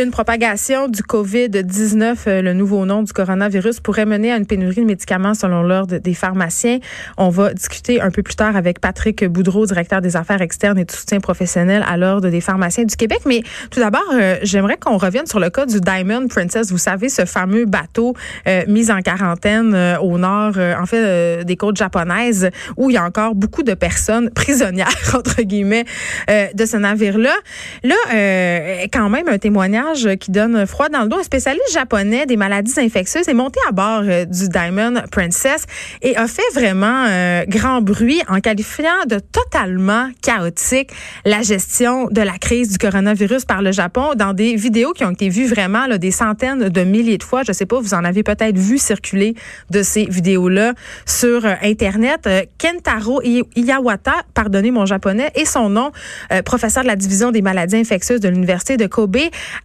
Une propagation du COVID-19, euh, le nouveau nom du coronavirus, pourrait mener à une pénurie de médicaments selon l'ordre des pharmaciens. On va discuter un peu plus tard avec Patrick Boudreau, directeur des affaires externes et de soutien professionnel à l'ordre des pharmaciens du Québec. Mais tout d'abord, euh, j'aimerais qu'on revienne sur le cas du Diamond Princess. Vous savez, ce fameux bateau euh, mis en quarantaine au nord, en fait, des côtes japonaises, où il y a encore beaucoup de personnes prisonnières, entre guillemets, de ce navire-là. Là, quand même, un témoignage qui donne froid dans le dos. Un spécialiste japonais des maladies infectieuses est monté à bord euh, du Diamond Princess et a fait vraiment euh, grand bruit en qualifiant de totalement chaotique la gestion de la crise du coronavirus par le Japon dans des vidéos qui ont été vues vraiment des centaines de milliers de fois. Je sais pas, vous en avez peut-être vu circuler de ces vidéos-là sur euh, Internet. Kentaro Iyawata, pardonnez mon japonais, et son nom, professeur de la division des maladies infectieuses de l'Université de Kobe,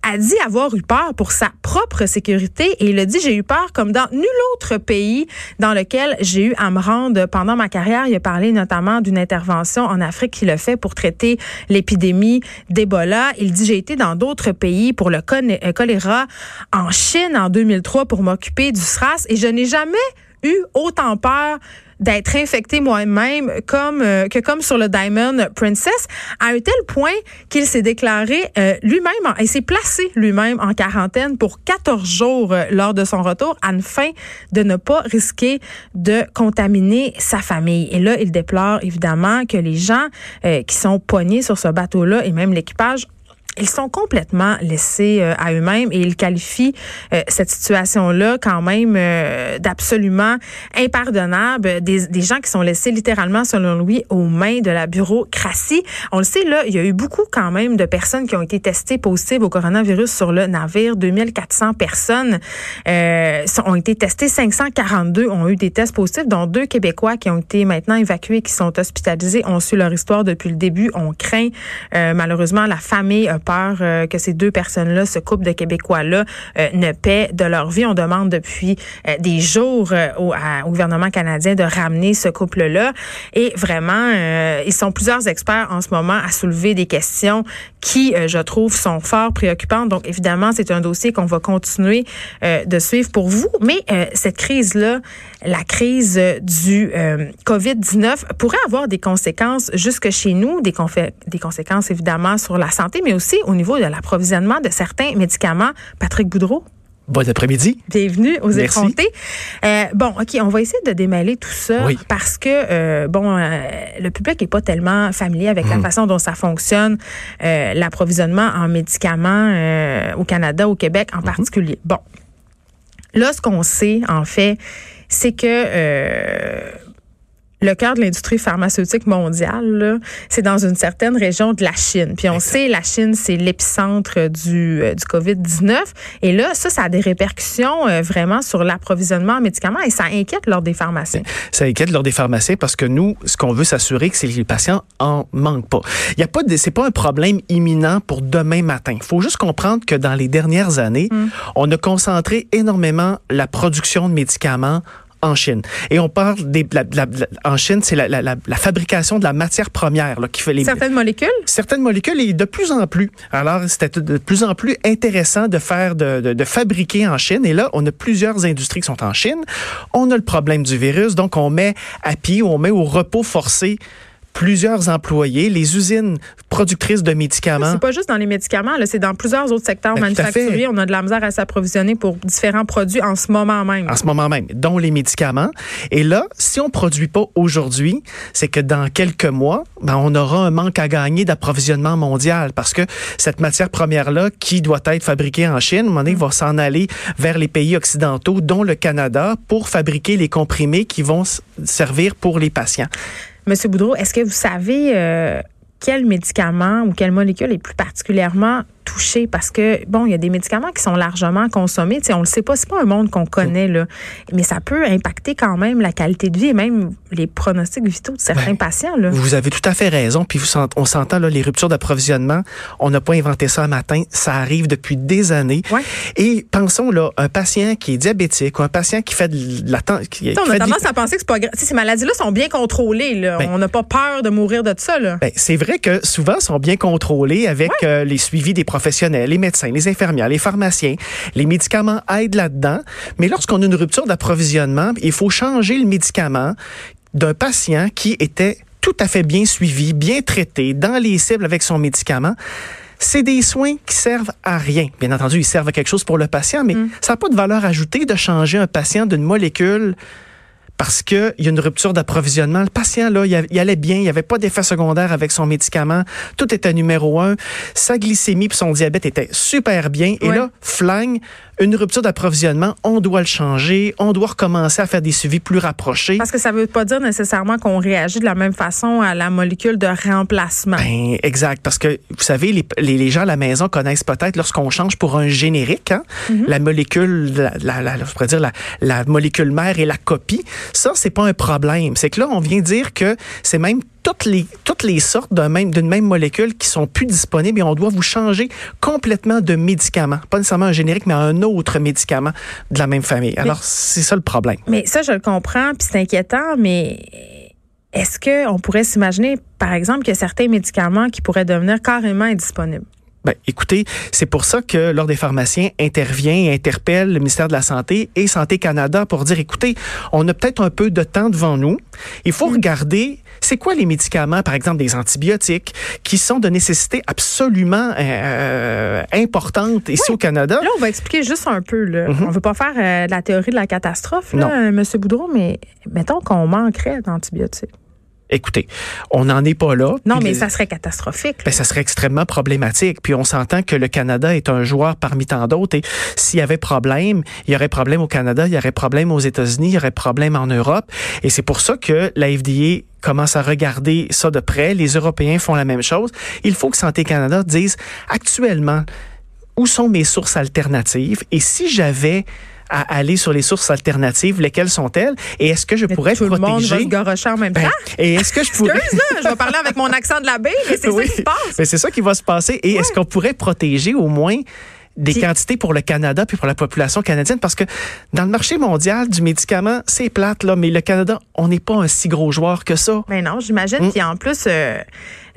a dit avoir eu peur pour sa propre sécurité et il a dit j'ai eu peur comme dans nul autre pays dans lequel j'ai eu à me rendre pendant ma carrière. Il a parlé notamment d'une intervention en Afrique qu'il a fait pour traiter l'épidémie d'Ebola. Il dit j'ai été dans d'autres pays pour le euh, choléra en Chine en 2003 pour m'occuper du SRAS et je n'ai jamais eu autant peur d'être infecté moi-même comme euh, que comme sur le Diamond Princess à un tel point qu'il s'est déclaré euh, lui-même il s'est placé lui-même en quarantaine pour 14 jours euh, lors de son retour afin de ne pas risquer de contaminer sa famille. Et là il déplore évidemment que les gens qui sont poignés sur ce bateau-là et même l'équipage ils sont complètement laissés euh, à eux-mêmes et ils qualifient euh, cette situation-là quand même euh, d'absolument impardonnable. Des, des, gens qui sont laissés littéralement, selon lui, aux mains de la bureaucratie. On le sait, là, il y a eu beaucoup quand même de personnes qui ont été testées positives au coronavirus sur le navire. 2400 personnes ont été testées. 542 ont eu des tests positifs, dont deux Québécois qui ont été maintenant évacués, qui sont hospitalisés, ont su leur histoire depuis le début. On craint malheureusement la famille euh, que ces deux personnes-là, ce couple de Québécois-là, euh, ne paient de leur vie. On demande depuis euh, des jours au, gouvernement canadien de ramener ce couple-là. Et vraiment, ils sont plusieurs experts en ce moment à soulever des questions qui, je trouve, sont fort préoccupantes. Donc, évidemment, c'est un dossier qu'on va continuer de suivre pour vous. Mais cette crise-là, la crise du COVID-19 pourrait avoir des conséquences jusque chez nous, des, des conséquences évidemment sur la santé, mais aussi au niveau de l'approvisionnement de certains médicaments. Patrick Boudreau. Bon après-midi. Bienvenue aux effrontés. Euh, bon, OK, on va essayer de démêler tout ça parce que, euh, bon, euh, le public n'est pas tellement familier avec la hmm. façon dont ça fonctionne, l'approvisionnement en médicaments au Canada, au Québec en hmm. particulier. Bon, là, ce qu'on sait, en fait, c'est que le cœur de l'industrie pharmaceutique mondiale, c'est dans une certaine région de la Chine. Puis on sait, la Chine, c'est l'épicentre du, euh, du COVID-19. Et là, ça, ça a des répercussions euh, vraiment sur l'approvisionnement en médicaments et ça inquiète lors des pharmaciens. Ça inquiète lors des pharmaciens parce que nous, ce qu'on veut s'assurer, c'est que les patients en manquent pas. Il y a pas de, c'est pas un problème imminent pour demain matin. Il faut juste comprendre que dans les dernières années, mm. on a concentré énormément la production de médicaments en Chine. Et on parle des, en Chine, c'est la, la, fabrication de la matière première là, qui fait les certaines molécules? Certaines molécules et de plus en plus. Alors c'était de plus en plus intéressant de faire de, de, de, fabriquer en Chine. Et là, on a plusieurs industries qui sont en Chine. On a le problème du virus, donc on met à pied, on met au repos forcé plusieurs employés, les usines productrices de médicaments. C'est pas juste dans les médicaments, c'est dans plusieurs autres secteurs ben, manufacturiers. On a de la misère à s'approvisionner pour différents produits en ce moment même. En ce moment même, dont les médicaments. Et là, si on produit pas aujourd'hui, c'est que dans quelques mois, ben, on aura un manque à gagner d'approvisionnement mondial parce que cette matière première-là, qui doit être fabriquée en Chine, à un moment donné, va s'en aller vers les pays occidentaux, dont le Canada, pour fabriquer les comprimés qui vont servir pour les patients. Monsieur Boudreau, est-ce que vous savez euh, quel médicament ou quelle molécule est plus particulièrement parce que, bon, il y a des médicaments qui sont largement consommés. Tu sais, on le sait pas, c'est pas un monde qu'on connaît, là. Mais ça peut impacter quand même la qualité de vie et même les pronostics vitaux de certains ben, patients, là. Vous avez tout à fait raison. Puis on s'entend, là, les ruptures d'approvisionnement, on n'a pas inventé ça un matin. Ça arrive depuis des années. Et pensons, là, un patient qui est diabétique ou un patient qui fait de la... Qui, on a tendance à penser que c'est pas grave. Ces maladies-là sont bien contrôlées, là. Ben on n'a pas peur de mourir de ça, là. Ben, c'est vrai que souvent, sont bien contrôlées avec euh, les suivis des professionnels, les médecins, les infirmières, les pharmaciens. Les médicaments aident là-dedans. Mais lorsqu'on a une rupture d'approvisionnement, il faut changer le médicament d'un patient qui était tout à fait bien suivi, bien traité, dans les cibles avec son médicament c'est des soins qui servent à rien. Bien entendu, ils servent à quelque chose pour le patient, mais mm. ça n'a pas de valeur ajoutée de changer un patient d'une molécule parce qu'il y a une rupture d'approvisionnement. Le patient, là, il, allait bien, il n'y avait pas d'effet secondaire avec son médicament. Tout était numéro un. Sa glycémie et son diabète étaient super bien. Et là, flingue, une rupture d'approvisionnement, on doit le changer, on doit recommencer à faire des suivis plus rapprochés. Parce que ça ne veut pas dire nécessairement qu'on réagit de la même façon à la molécule de remplacement. Ben, exact, parce que vous savez, les, les, gens à la maison connaissent peut-être lorsqu'on change pour un générique, hein, mm-hmm. la molécule, la, la, je pourrais dire la, la molécule mère et la copie. Ça, c'est pas un problème. C'est que là, on vient dire que c'est même toutes les, toutes les sortes d'une même, même molécule qui sont plus disponibles et on doit vous changer complètement de médicament. Pas nécessairement un générique, mais un autre médicament de la même famille. Alors, c'est ça le problème. Mais ça, je le comprends, puis c'est inquiétant, mais est-ce qu'on pourrait s'imaginer, par exemple, qu'il y a certains médicaments qui pourraient devenir carrément indisponibles? Ben, écoutez, c'est pour ça que l'Ordre des pharmaciens intervient et interpelle le ministère de la Santé et Santé Canada pour dire, écoutez, on a peut-être un peu de temps devant nous. Il faut regarder, c'est quoi les médicaments, par exemple des antibiotiques, qui sont de nécessité absolument euh, euh importante ici au Canada? Là, on va expliquer juste un peu. Là. Mm-hmm. On veut pas faire euh, la théorie de la catastrophe, là, euh, M. Boudreau, mais mettons qu'on manquerait d'antibiotiques. Écoutez, on n'en est pas là. Non, mais ça serait catastrophique. Ben, ça serait extrêmement problématique. Puis on s'entend que le Canada est un joueur parmi tant d'autres. Et s'il y avait problème, il y aurait problème au Canada, il y aurait problème aux États-Unis, il y aurait problème en Europe. Et c'est pour ça que la FDA commence à regarder ça de près. Les Européens font la même chose. Il faut que Santé Canada dise actuellement où sont mes sources alternatives? Et si j'avais à aller sur les sources alternatives. Lesquelles sont-elles? Et est-ce que je pourrais tout protéger... le monde va se en même ben, temps? et est-ce que je pourrais... Excuse, là, je vais parler avec mon accent de la baie, mais c'est ça qui se passe. Mais c'est ça qui va se passer. Et est-ce qu'on pourrait protéger au moins des quantités pour le Canada puis pour la population canadienne? Parce que dans le marché mondial du médicament, c'est plate là, mais le Canada, on n'est pas un si gros joueur que ça. Mais non, j'imagine mm. en plus euh,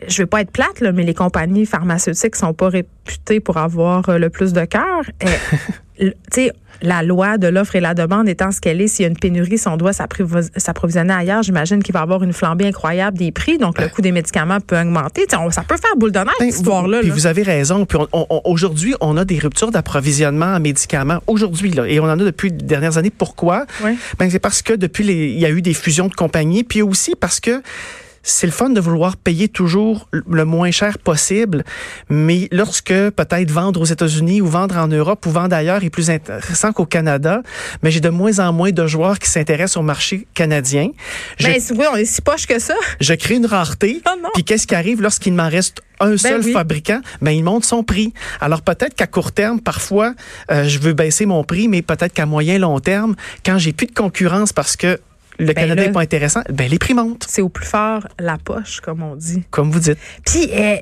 je veux pas être plate là, mais les compagnies pharmaceutiques sont pas réputées pour avoir euh, le plus de cœur. tu sais la loi de l'offre et la demande étant ce qu'elle est, s'il y a une pénurie, si on doit s'approvisionner ailleurs, j'imagine qu'il va y avoir une flambée incroyable des prix, donc le ben. coût des médicaments peut augmenter. ça peut faire boule de neige, ben, cette histoire-là. Puis vous avez raison. Puis aujourd'hui, on a des ruptures d'approvisionnement en médicaments. Aujourd'hui, là, et on en a depuis les dernières années. Pourquoi? Ben, c'est parce que depuis, les, il y a eu des fusions de compagnies, puis aussi parce que c'est le fun de vouloir payer toujours le moins cher possible, mais lorsque peut-être vendre aux États-Unis ou vendre en Europe ou vendre ailleurs est plus intéressant qu'au Canada, mais j'ai de moins en moins de joueurs qui s'intéressent au marché canadien. Mais oui, on est si poche que ça. Je crée une rareté. Oh puis qu'est-ce qui arrive lorsqu'il m'en reste un ben seul fabricant, ben il monte son prix. Alors peut-être qu'à court terme, parfois, euh, je veux baisser mon prix, mais peut-être qu'à moyen long terme, quand j'ai plus de concurrence parce que le ben Canada n'est pas intéressant, ben les prix montent. C'est au plus fort la poche, comme on dit. Comme vous dites. Puis, euh,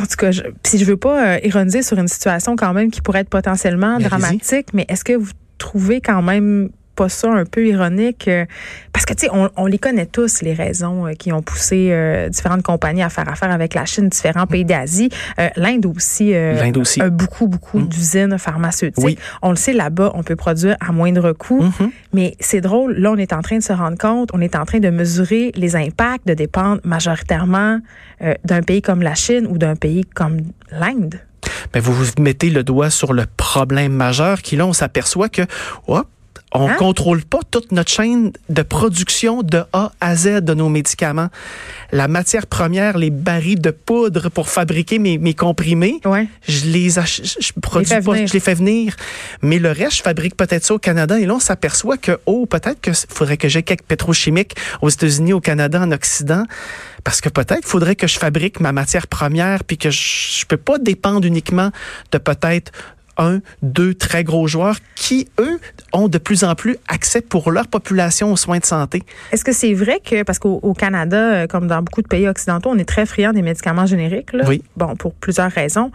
en tout cas, je, si je veux pas euh, ironiser sur une situation quand même qui pourrait être potentiellement dramatique, mais est-ce que vous trouvez quand même pas ça un peu ironique? Euh, parce que, tu sais, on, on, les connaît tous, les raisons euh, qui ont poussé euh, différentes compagnies à faire affaire avec la Chine, différents pays d'Asie. L'Inde aussi, L'Inde aussi. a beaucoup, beaucoup mm. d'usines pharmaceutiques. On le sait, là-bas, on peut produire à moindre coût. Mm-hmm. Mais c'est drôle, là, on est en train de se rendre compte, on est en train de mesurer les impacts de dépendre majoritairement d'un pays comme la Chine ou d'un pays comme l'Inde. Vous vous mettez le doigt sur le problème majeur qui, là, on s'aperçoit que, hop, on hein? contrôle pas toute notre chaîne de production de A à Z de nos médicaments. La matière première, les barils de poudre pour fabriquer mes, mes comprimés, je les je produis pas, je les fais venir. Mais le reste, je fabrique peut-être ça au Canada. Et là, on s'aperçoit que, oh, peut-être qu'il faudrait que j'ai quelques pétrochimiques aux États-Unis, au Canada, en Occident. Parce que peut-être faudrait que je fabrique ma matière première puis que je, je peux pas dépendre uniquement de peut-être un, deux très gros joueurs qui, eux, ont de plus en plus accès pour leur population aux soins de santé. Est-ce que c'est vrai que, parce qu'au Canada, euh, comme dans beaucoup de pays occidentaux, on est très friand des médicaments génériques, là? Oui. Bon, pour plusieurs raisons.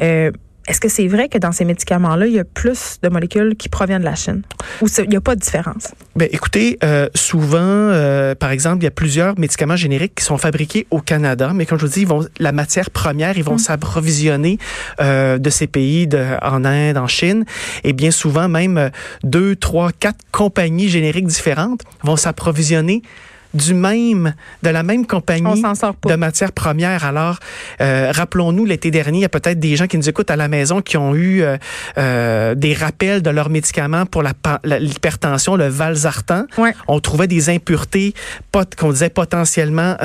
Euh, est-ce que c'est vrai que dans ces médicaments-là, il y a plus de molécules qui proviennent de la Chine? Ou il n'y a pas de différence? Ben, écoutez, euh, souvent, euh, par exemple, il y a plusieurs médicaments génériques qui sont fabriqués au Canada, mais comme je vous dis, ils vont, la matière première, ils vont mm. s'approvisionner euh, de ces pays, de, en Inde, en Chine, et bien souvent, même deux, trois, quatre compagnies génériques différentes vont s'approvisionner du même, de la même compagnie de matières premières. Alors, euh, rappelons-nous, l'été dernier, il y a peut-être des gens qui nous écoutent à la maison qui ont eu euh, euh, des rappels de leurs médicaments pour l'hypertension, le valsartan. On trouvait des impuretés qu'on disait potentiellement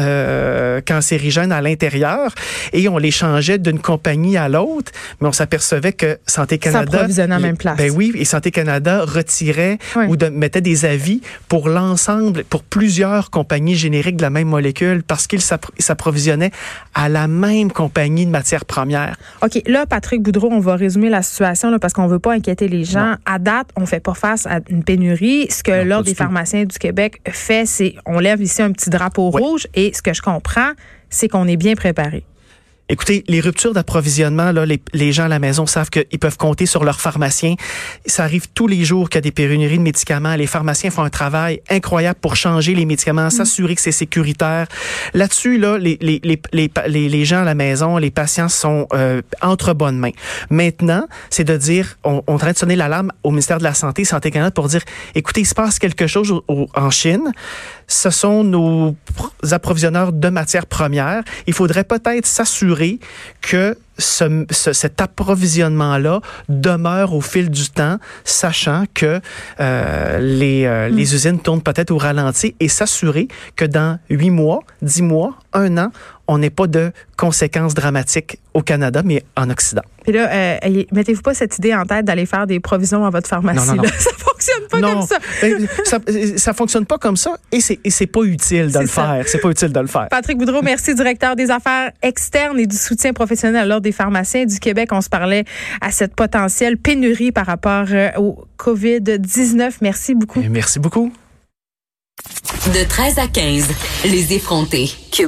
cancérigènes à l'intérieur et on les changeait d'une compagnie à l'autre, mais on s'apercevait que Santé Canada... Ça même place. Ben oui, et Santé Canada retirait ou de, mettait des avis pour l'ensemble, pour plusieurs compagnie générique de la même molécule parce qu'ils s'approvisionnaient à la même compagnie de matières premières. OK. Là, Patrick Boudreau, on va résumer la situation là, parce qu'on veut pas inquiéter les gens. À date, on fait pas face à une pénurie. Ce que l'Ordre des pharmaciens du Québec fait, c'est on lève ici un petit drapeau rouge et ce que je comprends, c'est qu'on est bien préparé. Écoutez, les ruptures d'approvisionnement, là, les, gens à la maison savent qu'ils peuvent compter sur leurs pharmaciens. Ça arrive tous les jours qu'il y a des pénuries de médicaments. Les pharmaciens font un travail incroyable pour changer les médicaments, mm. s'assurer que c'est sécuritaire. Là-dessus, là, les, les, les, les, gens à la maison, les patients sont euh, entre bonnes mains. Maintenant, c'est de dire, on, on train de sonner l'alarme au ministère de la Santé, Santé Canada, pour dire, écoutez, il se passe quelque chose en Chine. Ce sont nos approvisionneurs de matières premières. Il faudrait peut-être s'assurer que ce, cet approvisionnement-là demeure au fil du temps, sachant que euh, les, euh, les mm. usines tournent peut-être au ralenti et s'assurer que dans huit mois, dix mois, un an, on n'ait pas de conséquences dramatiques au Canada, mais en Occident. Puis là, euh, mettez-vous pas cette idée en tête d'aller faire des provisions à votre pharmacie. Non, non, non. fonctionne pas comme ça. Ça. ça. fonctionne pas comme ça et c'est, et c'est pas utile de le faire. C'est pas utile de le faire. Patrick Boudreau, merci, directeur des affaires externes et du soutien professionnel à l'Ordre des pharmaciens du Québec. On se parlait à cette potentielle pénurie par rapport euh, au COVID-19. Merci beaucoup. merci beaucoup. De 13 à 15, les effrontés. Cube